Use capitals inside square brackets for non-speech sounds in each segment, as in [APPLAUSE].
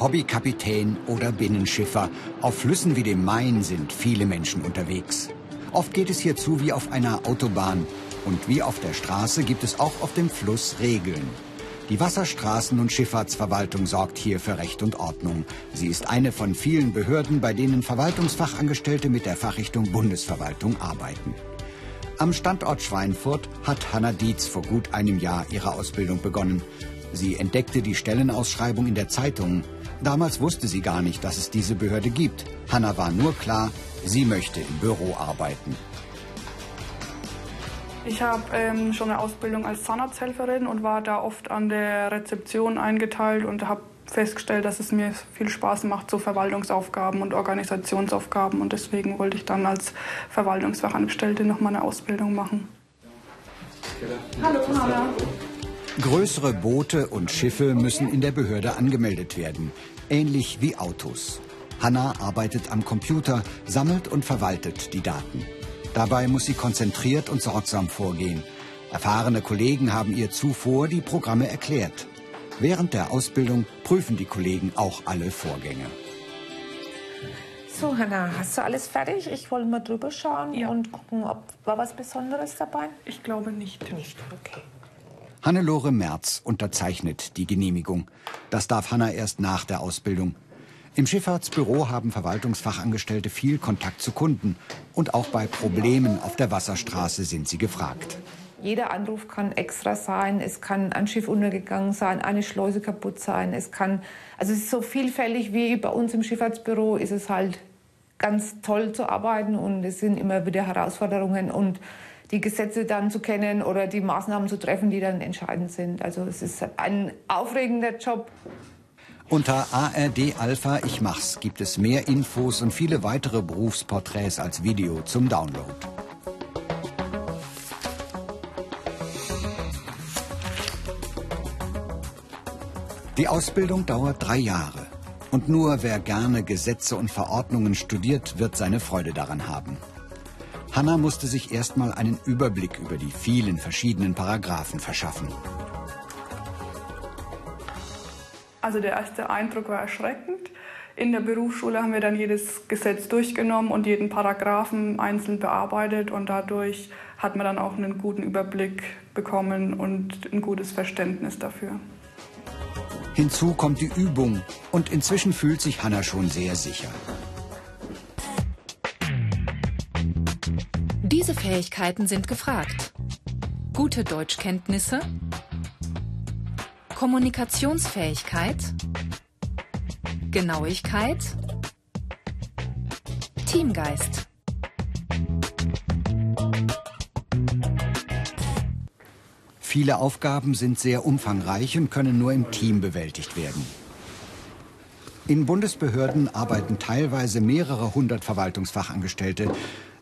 Ob Hobbykapitän oder Binnenschiffer, auf Flüssen wie dem Main sind viele Menschen unterwegs. Oft geht es hier zu wie auf einer Autobahn. Und wie auf der Straße gibt es auch auf dem Fluss Regeln. Die Wasserstraßen- und Schifffahrtsverwaltung sorgt hier für Recht und Ordnung. Sie ist eine von vielen Behörden, bei denen Verwaltungsfachangestellte mit der Fachrichtung Bundesverwaltung arbeiten. Am Standort Schweinfurt hat Hanna Dietz vor gut einem Jahr ihre Ausbildung begonnen. Sie entdeckte die Stellenausschreibung in der Zeitung. Damals wusste sie gar nicht, dass es diese Behörde gibt. Hanna war nur klar, sie möchte im Büro arbeiten. Ich habe ähm, schon eine Ausbildung als Zahnarzthelferin und war da oft an der Rezeption eingeteilt und habe festgestellt, dass es mir viel Spaß macht, so Verwaltungsaufgaben und Organisationsaufgaben. Und deswegen wollte ich dann als Verwaltungsfachangestellte noch mal eine Ausbildung machen. Hallo, Hanna. Größere Boote und Schiffe müssen in der Behörde angemeldet werden, ähnlich wie Autos. Hanna arbeitet am Computer, sammelt und verwaltet die Daten. Dabei muss sie konzentriert und sorgsam vorgehen. Erfahrene Kollegen haben ihr zuvor die Programme erklärt. Während der Ausbildung prüfen die Kollegen auch alle Vorgänge. So, Hanna, hast du alles fertig? Ich wollte mal drüber schauen ja. und gucken, ob war was Besonderes dabei? Ich glaube nicht. Nicht, okay. Hannelore Merz unterzeichnet die Genehmigung. Das darf Hanna erst nach der Ausbildung. Im Schifffahrtsbüro haben Verwaltungsfachangestellte viel Kontakt zu Kunden. Und auch bei Problemen auf der Wasserstraße sind sie gefragt. Jeder Anruf kann extra sein. Es kann ein Schiff untergegangen sein, eine Schleuse kaputt sein. Es kann, also es ist so vielfältig wie bei uns im Schifffahrtsbüro ist es halt ganz toll zu arbeiten und es sind immer wieder Herausforderungen und die Gesetze dann zu kennen oder die Maßnahmen zu treffen, die dann entscheidend sind. Also es ist ein aufregender Job. Unter ARD Alpha Ich Mach's gibt es mehr Infos und viele weitere Berufsporträts als Video zum Download. Die Ausbildung dauert drei Jahre. Und nur wer gerne Gesetze und Verordnungen studiert, wird seine Freude daran haben. Hanna musste sich erstmal einen Überblick über die vielen verschiedenen Paragraphen verschaffen. Also der erste Eindruck war erschreckend. In der Berufsschule haben wir dann jedes Gesetz durchgenommen und jeden Paragraphen einzeln bearbeitet und dadurch hat man dann auch einen guten Überblick bekommen und ein gutes Verständnis dafür. Hinzu kommt die Übung und inzwischen fühlt sich Hanna schon sehr sicher. Diese Fähigkeiten sind gefragt. Gute Deutschkenntnisse, Kommunikationsfähigkeit, Genauigkeit, Teamgeist. Viele Aufgaben sind sehr umfangreich und können nur im Team bewältigt werden. In Bundesbehörden arbeiten teilweise mehrere hundert Verwaltungsfachangestellte.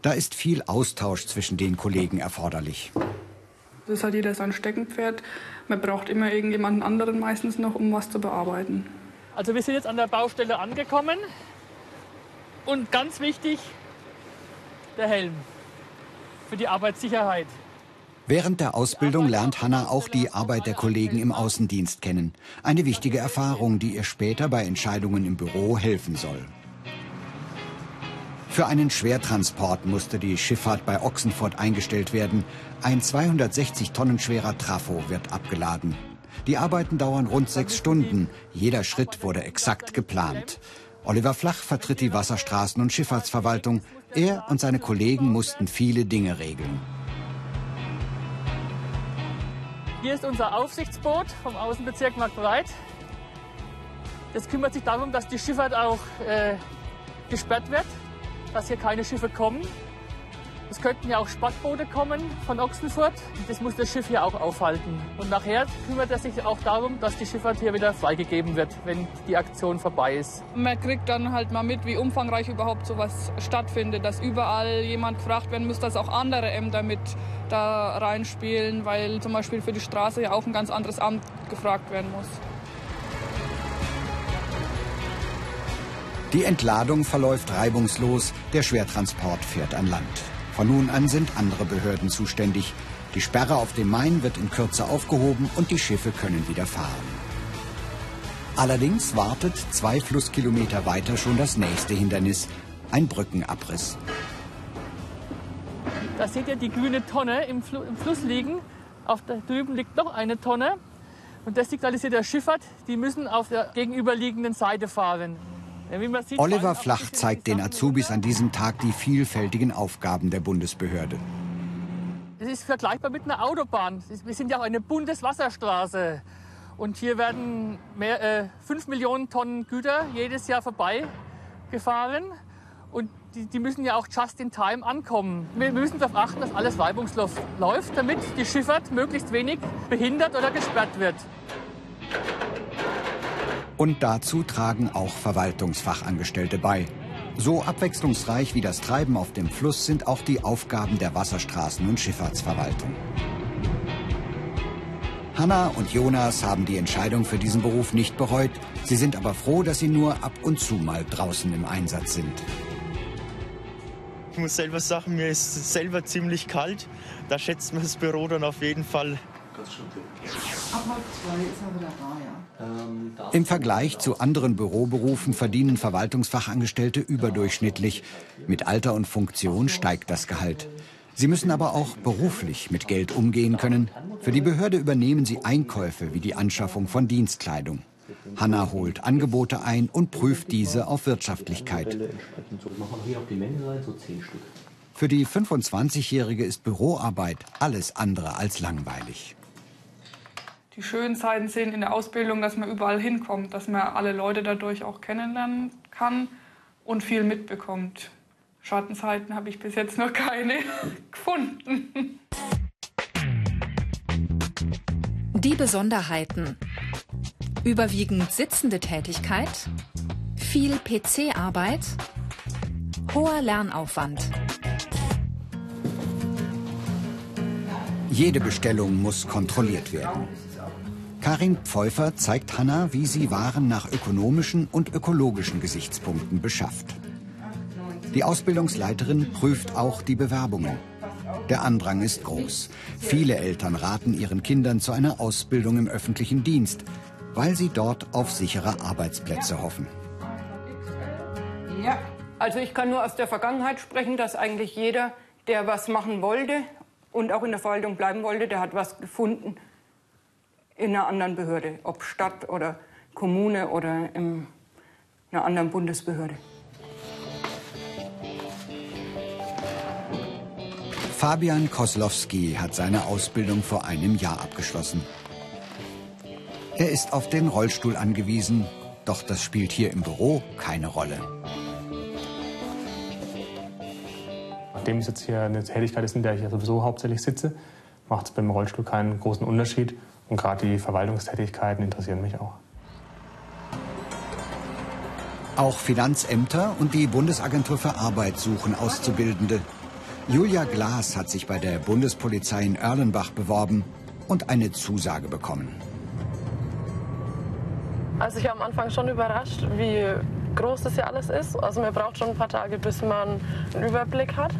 Da ist viel Austausch zwischen den Kollegen erforderlich. Das hat jeder sein Steckenpferd. Man braucht immer irgendjemanden anderen meistens noch, um was zu bearbeiten. Also wir sind jetzt an der Baustelle angekommen. Und ganz wichtig, der Helm für die Arbeitssicherheit. Während der Ausbildung lernt Hanna auch die Arbeit der Kollegen im Außendienst kennen. Eine wichtige Erfahrung, die ihr später bei Entscheidungen im Büro helfen soll. Für einen Schwertransport musste die Schifffahrt bei Ochsenfurt eingestellt werden. Ein 260 Tonnen schwerer Trafo wird abgeladen. Die Arbeiten dauern rund sechs Stunden. Jeder Schritt wurde exakt geplant. Oliver Flach vertritt die Wasserstraßen- und Schifffahrtsverwaltung. Er und seine Kollegen mussten viele Dinge regeln. Hier ist unser Aufsichtsboot vom Außenbezirk Marktbreit. Das kümmert sich darum, dass die Schifffahrt auch äh, gesperrt wird dass hier keine Schiffe kommen. Es könnten ja auch Spattboote kommen von Ochsenfurt. Das muss das Schiff hier auch aufhalten. Und nachher kümmert er sich auch darum, dass die Schifffahrt hier wieder freigegeben wird, wenn die Aktion vorbei ist. Man kriegt dann halt mal mit, wie umfangreich überhaupt sowas stattfindet. Dass überall jemand gefragt werden muss, dass auch andere Ämter mit da reinspielen, weil zum Beispiel für die Straße ja auch ein ganz anderes Amt gefragt werden muss. Die Entladung verläuft reibungslos, der Schwertransport fährt an Land. Von nun an sind andere Behörden zuständig. Die Sperre auf dem Main wird in Kürze aufgehoben und die Schiffe können wieder fahren. Allerdings wartet zwei Flusskilometer weiter schon das nächste Hindernis, ein Brückenabriss. Da seht ihr die grüne Tonne im, Fl im Fluss liegen. Auf der drüben liegt noch eine Tonne. Und das signalisiert der Schifffahrt, die müssen auf der gegenüberliegenden Seite fahren. Oliver Flach zeigt den Azubis an diesem Tag die vielfältigen Aufgaben der Bundesbehörde. Es ist vergleichbar mit einer Autobahn. Wir sind ja auch eine Bundeswasserstraße. Und hier werden mehr, äh, 5 Millionen Tonnen Güter jedes Jahr vorbeigefahren. Und die, die, müssen ja auch just in time ankommen. Wir müssen darauf achten, dass alles reibungslos läuft, damit die Schifffahrt möglichst wenig behindert oder gesperrt wird. Und dazu tragen auch Verwaltungsfachangestellte bei. So abwechslungsreich wie das Treiben auf dem Fluss sind auch die Aufgaben der Wasserstraßen- und Schifffahrtsverwaltung. Hanna und Jonas haben die Entscheidung für diesen Beruf nicht bereut. Sie sind aber froh, dass sie nur ab und zu mal draußen im Einsatz sind. Ich muss selber sagen, mir ist selber ziemlich kalt. Da schätzt man das Büro dann auf jeden Fall. Ab halb zwei ist er wieder da, ja. Ähm, Im Vergleich zu anderen Büroberufen verdienen Verwaltungsfachangestellte überdurchschnittlich. Mit Alter und Funktion steigt das Gehalt. Sie müssen aber auch beruflich mit Geld umgehen können. Für die Behörde übernehmen sie Einkäufe wie die Anschaffung von Dienstkleidung. Hanna holt Angebote ein und prüft diese auf Wirtschaftlichkeit. Für die 25-Jährige ist Büroarbeit alles andere als langweilig. Die schönen Zeiten sind in der Ausbildung, dass man überall hinkommt, dass man alle Leute dadurch auch kennenlernen kann und viel mitbekommt. Schattenseiten habe ich bis jetzt noch keine [LAUGHS] gefunden. Die Besonderheiten. Überwiegend sitzende Tätigkeit, viel PC-Arbeit, hoher Lernaufwand. Jede Bestellung muss kontrolliert werden. Karin Pfeuffer zeigt Hanna, wie sie Waren nach ökonomischen und ökologischen Gesichtspunkten beschafft. Die Ausbildungsleiterin prüft auch die Bewerbungen. Der Andrang ist groß. Viele Eltern raten ihren Kindern zu einer Ausbildung im öffentlichen Dienst, weil sie dort auf sichere Arbeitsplätze hoffen. Ja, also ich kann nur aus der Vergangenheit sprechen, dass eigentlich jeder, der was machen wollte und auch in der Verwaltung bleiben wollte, der hat was gefunden in einer anderen Behörde, ob Stadt oder Kommune oder in einer anderen Bundesbehörde. Fabian Koslowski hat seine Ausbildung vor einem Jahr abgeschlossen. Er ist auf den Rollstuhl angewiesen, doch das spielt hier im Büro keine Rolle. Nachdem es jetzt hier eine Tätigkeit ist, in der ich ja sowieso hauptsächlich sitze, macht es beim Rollstuhl keinen großen Unterschied. Und gerade die Verwaltungstätigkeiten interessieren mich auch. Auch Finanzämter und die Bundesagentur für Arbeit suchen Auszubildende. Julia Glas hat sich bei der Bundespolizei in Erlenbach beworben und eine Zusage bekommen. Also ich war am Anfang schon überrascht, wie groß das hier alles ist. Also man braucht schon ein paar Tage, bis man einen Überblick hat.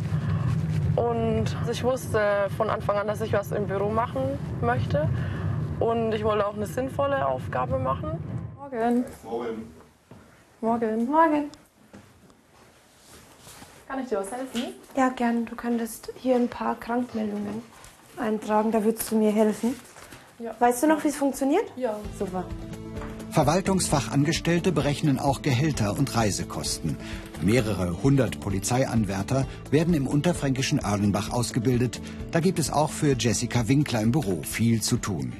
Und ich wusste von Anfang an, dass ich was im Büro machen möchte. Und ich wollte auch eine sinnvolle Aufgabe machen. Morgen. Morgen. Morgen. Morgen. Kann ich dir was helfen? Ja, gern. Du könntest hier ein paar Krankmeldungen eintragen. Da würdest du mir helfen. Ja. Weißt du noch, wie es funktioniert? Ja. Super. Verwaltungsfachangestellte berechnen auch Gehälter und Reisekosten. Mehrere hundert Polizeianwärter werden im unterfränkischen Erlenbach ausgebildet. Da gibt es auch für Jessica Winkler im Büro viel zu tun.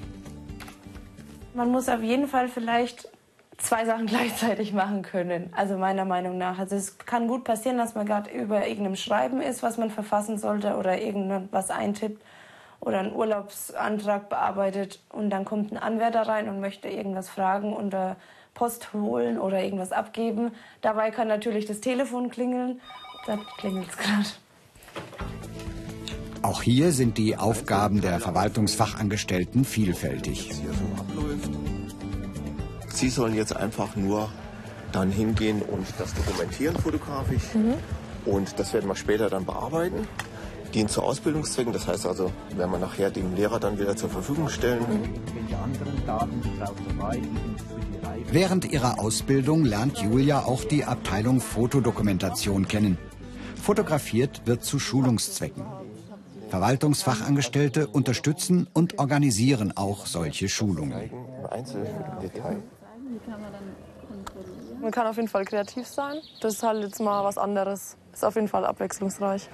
Man muss auf jeden Fall vielleicht zwei Sachen [LAUGHS] gleichzeitig machen können. Also meiner Meinung nach. Also es kann gut passieren, dass man gerade über irgendeinem Schreiben ist, was man verfassen sollte oder irgendwas eintippt oder einen Urlaubsantrag bearbeitet und dann kommt ein Anwärter rein und möchte irgendwas fragen oder Post holen oder irgendwas abgeben. Dabei kann natürlich das Telefon klingeln. Da klingelt es [LAUGHS] gerade. Auch hier sind die Aufgaben der Verwaltungsfachangestellten vielfältig. Sie sollen jetzt einfach nur dann hingehen und das dokumentieren fotografisch. Mhm. Und das werden wir später dann bearbeiten. dient zu Ausbildungszwecken. Das heißt also, werden wir nachher dem Lehrer dann wieder zur Verfügung stellen. Während ihrer Ausbildung lernt Julia auch die Abteilung Fotodokumentation kennen. Fotografiert wird zu Schulungszwecken. Verwaltungsfachangestellte unterstützen und organisieren auch solche Schulungen. Man kann auf jeden Fall kreativ sein. Das ist halt jetzt mal was anderes. Ist auf jeden Fall abwechslungsreich.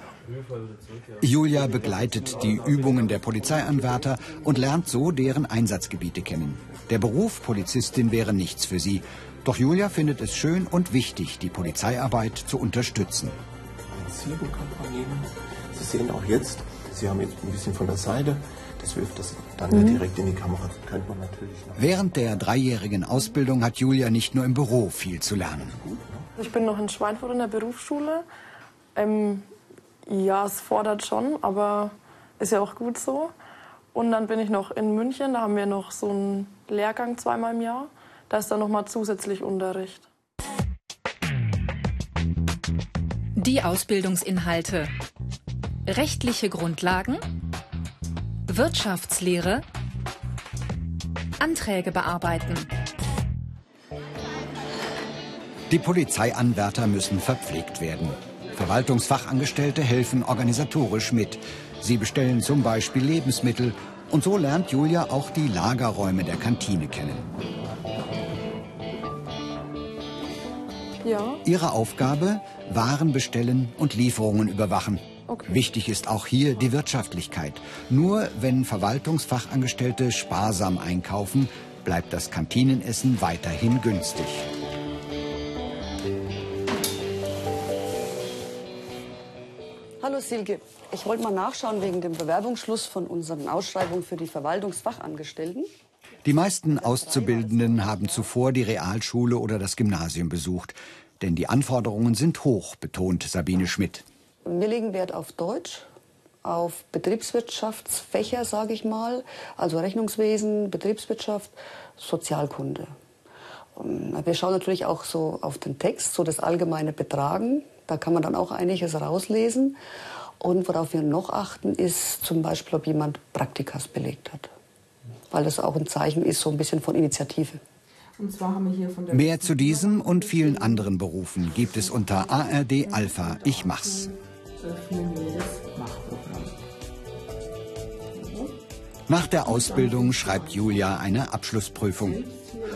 Julia begleitet die Übungen der Polizeianwärter und lernt so deren Einsatzgebiete kennen. Der Beruf Polizistin wäre nichts für sie. Doch Julia findet es schön und wichtig, die Polizeiarbeit zu unterstützen. Sie sehen auch jetzt, Sie haben jetzt ein bisschen von der Seite, das wirft das dann mhm. direkt in die Kamera. Das könnte man natürlich Während der dreijährigen Ausbildung hat Julia nicht nur im Büro viel zu lernen. Ich bin noch in Schweinfurt in der Berufsschule. Ähm, ja, es fordert schon, aber ist ja auch gut so. Und dann bin ich noch in München, da haben wir noch so einen Lehrgang zweimal im Jahr. Da ist dann noch mal zusätzlich Unterricht. Die Ausbildungsinhalte. Rechtliche Grundlagen, Wirtschaftslehre, Anträge bearbeiten. Die Polizeianwärter müssen verpflegt werden. Verwaltungsfachangestellte helfen organisatorisch mit. Sie bestellen zum Beispiel Lebensmittel und so lernt Julia auch die Lagerräume der Kantine kennen. Ja. Ihre Aufgabe, Waren bestellen und Lieferungen überwachen. Okay. Wichtig ist auch hier die Wirtschaftlichkeit. Nur wenn Verwaltungsfachangestellte sparsam einkaufen, bleibt das Kantinenessen weiterhin günstig. Hallo Silke, ich wollte mal nachschauen wegen dem Bewerbungsschluss von unseren Ausschreibungen für die Verwaltungsfachangestellten. Die meisten Auszubildenden haben zuvor die Realschule oder das Gymnasium besucht. Denn die Anforderungen sind hoch, betont Sabine Schmidt. Wir legen Wert auf Deutsch, auf Betriebswirtschaftsfächer, sage ich mal, also Rechnungswesen, Betriebswirtschaft, Sozialkunde. Wir schauen natürlich auch so auf den Text, so das allgemeine Betragen. Da kann man dann auch einiges rauslesen. Und worauf wir noch achten, ist zum Beispiel, ob jemand Praktikas belegt hat. Weil das auch ein Zeichen ist, so ein bisschen von Initiative. Mehr zu diesem und vielen anderen Berufen gibt es unter ARD Alpha Ich Mach's. Nach der Ausbildung schreibt Julia eine Abschlussprüfung.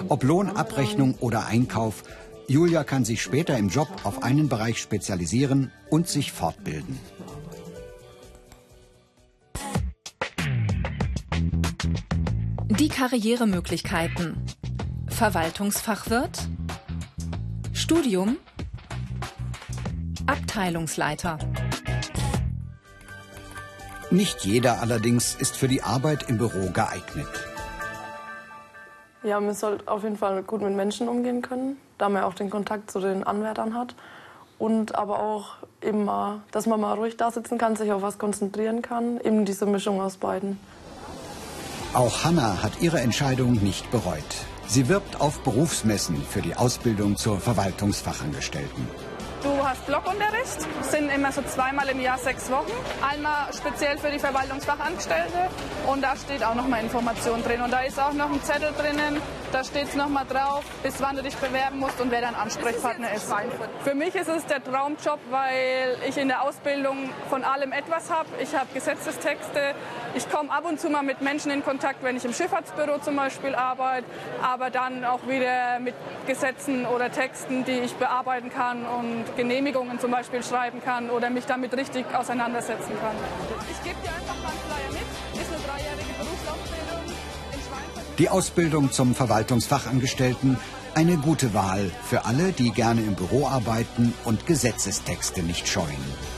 Ob Lohnabrechnung oder Einkauf, Julia kann sich später im Job auf einen Bereich spezialisieren und sich fortbilden. Die Karrieremöglichkeiten. Verwaltungsfachwirt, Studium, Abteilungsleiter. Nicht jeder allerdings ist für die Arbeit im Büro geeignet. Ja, man soll auf jeden Fall gut mit Menschen umgehen können, da man auch den Kontakt zu den Anwärtern hat. Und aber auch immer, dass man mal ruhig da sitzen kann, sich auf was konzentrieren kann. Eben diese Mischung aus beiden. Auch Hanna hat ihre Entscheidung nicht bereut. Sie wirbt auf Berufsmessen für die Ausbildung zur Verwaltungsfachangestellten. Du hast Blockunterricht, sind immer so zweimal im Jahr sechs Wochen. Einmal speziell für die Verwaltungsfachangestellte und da steht auch noch mal Information drin. Und da ist auch noch ein Zettel drinnen, da steht es noch mal drauf, bis wann du dich bewerben musst und wer dein Ansprechpartner ist. Für mich ist es der Traumjob, weil ich in der Ausbildung von allem etwas habe. Ich habe Gesetzestexte, ich komme ab und zu mal mit Menschen in Kontakt, wenn ich im Schifffahrtsbüro zum Beispiel arbeite, aber dann auch wieder mit Gesetzen oder Texten, die ich bearbeiten kann und Genehmigungen zum Beispiel schreiben kann oder mich damit richtig auseinandersetzen kann. Ich gebe dir einfach mal Flyer mit. Ist eine dreijährige Berufsausbildung in. Die Ausbildung zum Verwaltungsfachangestellten eine gute Wahl für alle, die gerne im Büro arbeiten und Gesetzestexte nicht scheuen.